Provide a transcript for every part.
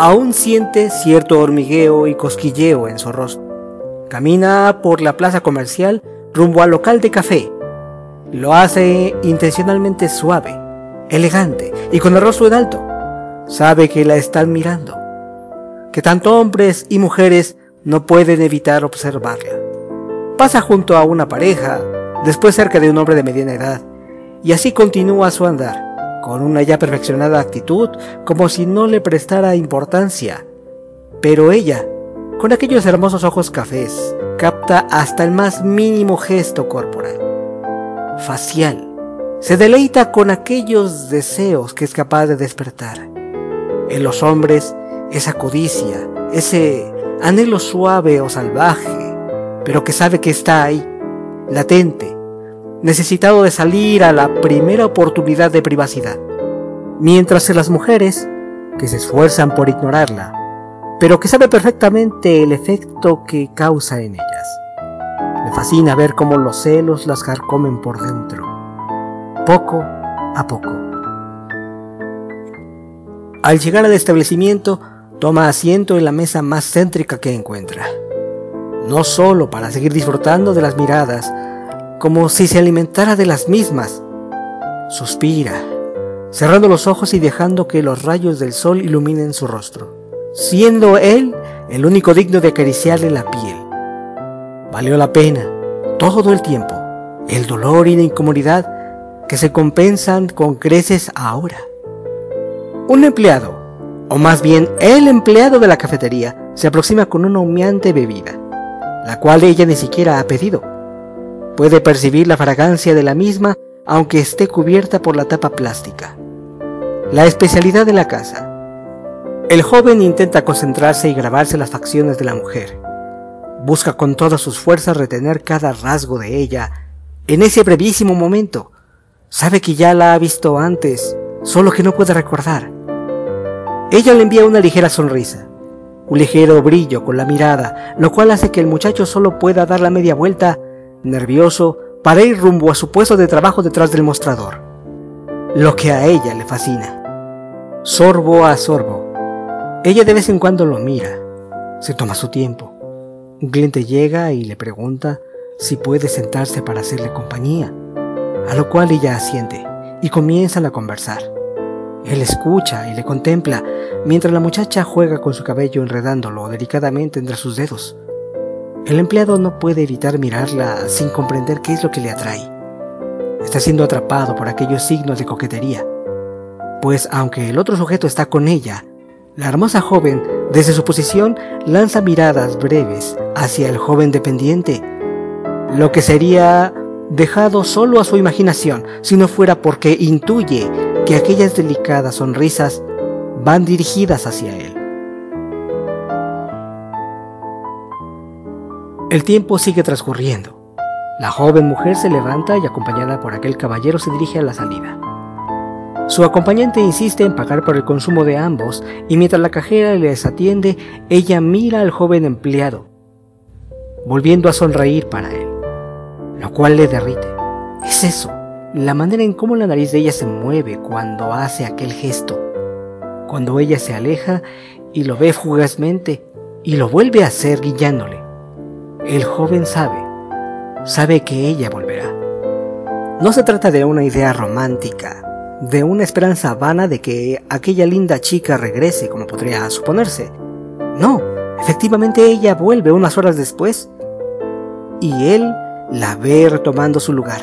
aún siente cierto hormigueo y cosquilleo en su rostro. Camina por la plaza comercial rumbo al local de café. Lo hace intencionalmente suave, elegante y con el rostro en alto. Sabe que la están mirando, que tanto hombres y mujeres no pueden evitar observarla. Pasa junto a una pareja, después cerca de un hombre de mediana edad, y así continúa su andar, con una ya perfeccionada actitud, como si no le prestara importancia. Pero ella, con aquellos hermosos ojos cafés, capta hasta el más mínimo gesto corporal, facial. Se deleita con aquellos deseos que es capaz de despertar. En los hombres, esa codicia, ese anhelo suave o salvaje, pero que sabe que está ahí, latente, necesitado de salir a la primera oportunidad de privacidad. Mientras que las mujeres, que se esfuerzan por ignorarla, pero que sabe perfectamente el efecto que causa en ellas. Le fascina ver cómo los celos las carcomen por dentro, poco a poco. Al llegar al establecimiento, toma asiento en la mesa más céntrica que encuentra. No solo para seguir disfrutando de las miradas, como si se alimentara de las mismas. Suspira, cerrando los ojos y dejando que los rayos del sol iluminen su rostro, siendo él el único digno de acariciarle la piel. Valió la pena, todo el tiempo, el dolor y la incomodidad que se compensan con creces ahora. Un empleado, o más bien el empleado de la cafetería, se aproxima con una humeante bebida, la cual ella ni siquiera ha pedido. Puede percibir la fragancia de la misma aunque esté cubierta por la tapa plástica. La especialidad de la casa. El joven intenta concentrarse y grabarse las facciones de la mujer. Busca con todas sus fuerzas retener cada rasgo de ella en ese brevísimo momento. Sabe que ya la ha visto antes, solo que no puede recordar. Ella le envía una ligera sonrisa, un ligero brillo con la mirada, lo cual hace que el muchacho solo pueda dar la media vuelta, nervioso, para ir rumbo a su puesto de trabajo detrás del mostrador. Lo que a ella le fascina. Sorbo a sorbo. Ella de vez en cuando lo mira, se toma su tiempo un cliente llega y le pregunta si puede sentarse para hacerle compañía, a lo cual ella asiente y comienzan a conversar. Él escucha y le contempla mientras la muchacha juega con su cabello enredándolo delicadamente entre sus dedos. El empleado no puede evitar mirarla sin comprender qué es lo que le atrae. Está siendo atrapado por aquellos signos de coquetería, pues aunque el otro sujeto está con ella, la hermosa joven, desde su posición, lanza miradas breves hacia el joven dependiente, lo que sería dejado solo a su imaginación si no fuera porque intuye que aquellas delicadas sonrisas van dirigidas hacia él. El tiempo sigue transcurriendo. La joven mujer se levanta y acompañada por aquel caballero se dirige a la salida. Su acompañante insiste en pagar por el consumo de ambos y mientras la cajera les atiende, ella mira al joven empleado, volviendo a sonreír para él, lo cual le derrite. Es eso, la manera en cómo la nariz de ella se mueve cuando hace aquel gesto, cuando ella se aleja y lo ve fugazmente y lo vuelve a hacer guiándole. El joven sabe, sabe que ella volverá. No se trata de una idea romántica, de una esperanza vana de que aquella linda chica regrese, como podría suponerse. No, efectivamente ella vuelve unas horas después y él la ve retomando su lugar.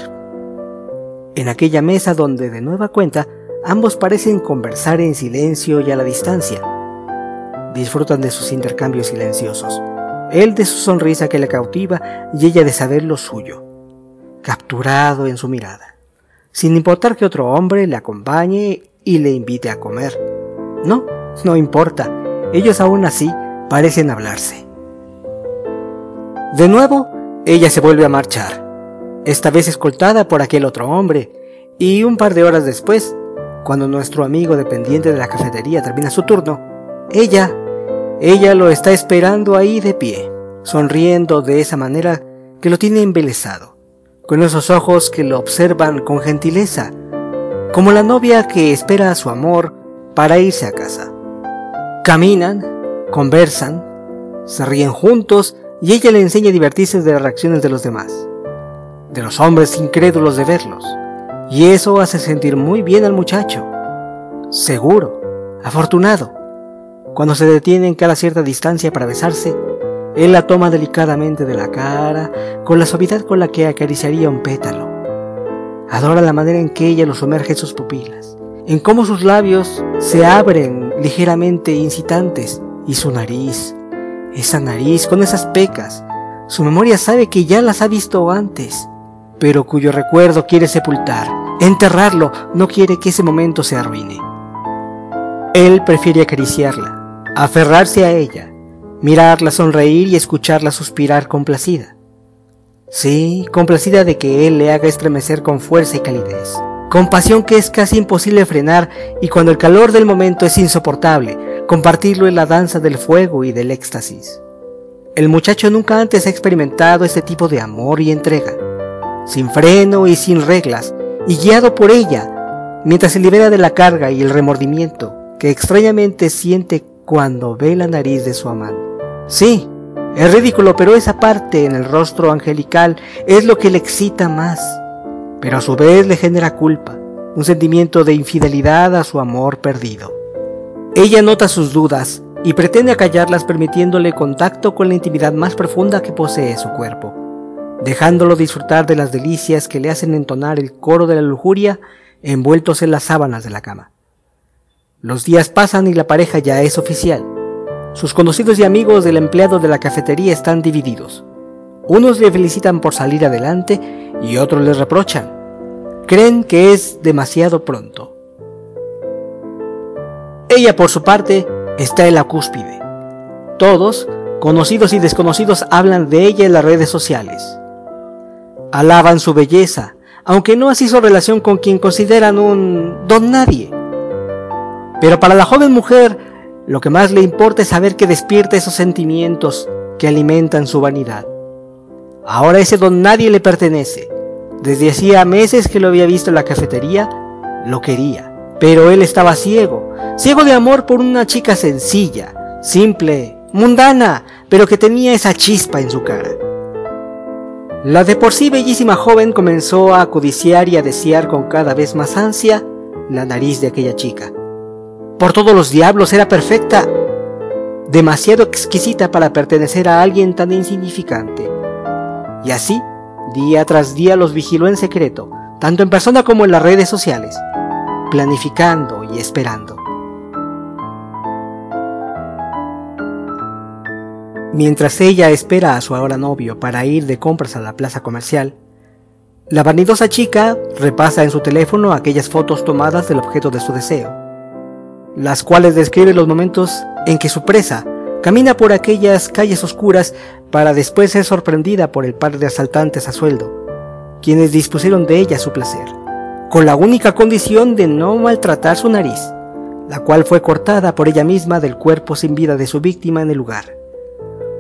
En aquella mesa donde de nueva cuenta ambos parecen conversar en silencio y a la distancia. Disfrutan de sus intercambios silenciosos. Él de su sonrisa que le cautiva y ella de saber lo suyo, capturado en su mirada sin importar que otro hombre le acompañe y le invite a comer. No, no importa, ellos aún así parecen hablarse. De nuevo, ella se vuelve a marchar, esta vez escoltada por aquel otro hombre, y un par de horas después, cuando nuestro amigo dependiente de la cafetería termina su turno, ella, ella lo está esperando ahí de pie, sonriendo de esa manera que lo tiene embelesado con esos ojos que lo observan con gentileza, como la novia que espera a su amor para irse a casa. Caminan, conversan, se ríen juntos y ella le enseña a divertirse de las reacciones de los demás, de los hombres incrédulos de verlos. Y eso hace sentir muy bien al muchacho, seguro, afortunado. Cuando se detienen cada cierta distancia para besarse, él la toma delicadamente de la cara, con la suavidad con la que acariciaría un pétalo. Adora la manera en que ella lo sumerge en sus pupilas, en cómo sus labios se abren ligeramente incitantes y su nariz, esa nariz con esas pecas. Su memoria sabe que ya las ha visto antes, pero cuyo recuerdo quiere sepultar, enterrarlo, no quiere que ese momento se arruine. Él prefiere acariciarla, aferrarse a ella, mirarla sonreír y escucharla suspirar complacida. Sí, complacida de que él le haga estremecer con fuerza y calidez, con pasión que es casi imposible frenar y cuando el calor del momento es insoportable, compartirlo en la danza del fuego y del éxtasis. El muchacho nunca antes ha experimentado este tipo de amor y entrega, sin freno y sin reglas, y guiado por ella, mientras se libera de la carga y el remordimiento que extrañamente siente cuando ve la nariz de su amante. Sí, es ridículo, pero esa parte en el rostro angelical es lo que le excita más, pero a su vez le genera culpa, un sentimiento de infidelidad a su amor perdido. Ella nota sus dudas y pretende acallarlas permitiéndole contacto con la intimidad más profunda que posee su cuerpo, dejándolo disfrutar de las delicias que le hacen entonar el coro de la lujuria envueltos en las sábanas de la cama. Los días pasan y la pareja ya es oficial. Sus conocidos y amigos del empleado de la cafetería están divididos. Unos le felicitan por salir adelante y otros le reprochan. Creen que es demasiado pronto. Ella, por su parte, está en la cúspide. Todos, conocidos y desconocidos, hablan de ella en las redes sociales. Alaban su belleza, aunque no así su relación con quien consideran un don nadie. Pero para la joven mujer, lo que más le importa es saber que despierta esos sentimientos que alimentan su vanidad. Ahora ese don nadie le pertenece. Desde hacía meses que lo había visto en la cafetería, lo quería. Pero él estaba ciego, ciego de amor por una chica sencilla, simple, mundana, pero que tenía esa chispa en su cara. La de por sí bellísima joven comenzó a codiciar y a desear con cada vez más ansia la nariz de aquella chica. Por todos los diablos era perfecta, demasiado exquisita para pertenecer a alguien tan insignificante. Y así, día tras día los vigiló en secreto, tanto en persona como en las redes sociales planificando y esperando. Mientras ella espera a su ahora novio para ir de compras a la plaza comercial, la vanidosa chica repasa en su teléfono aquellas fotos tomadas del objeto de su deseo, las cuales describe los momentos en que su presa camina por aquellas calles oscuras para después ser sorprendida por el par de asaltantes a sueldo, quienes dispusieron de ella su placer con la única condición de no maltratar su nariz, la cual fue cortada por ella misma del cuerpo sin vida de su víctima en el lugar,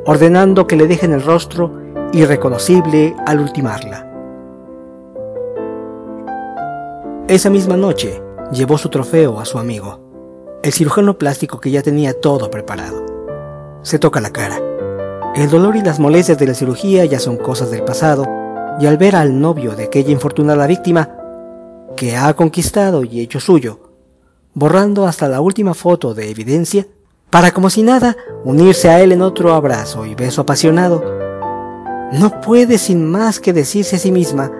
ordenando que le dejen el rostro irreconocible al ultimarla. Esa misma noche llevó su trofeo a su amigo, el cirujano plástico que ya tenía todo preparado. Se toca la cara. El dolor y las molestias de la cirugía ya son cosas del pasado, y al ver al novio de aquella infortunada víctima, que ha conquistado y hecho suyo, borrando hasta la última foto de evidencia, para como si nada unirse a él en otro abrazo y beso apasionado, no puede sin más que decirse a sí misma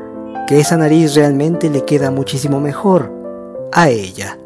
que esa nariz realmente le queda muchísimo mejor a ella.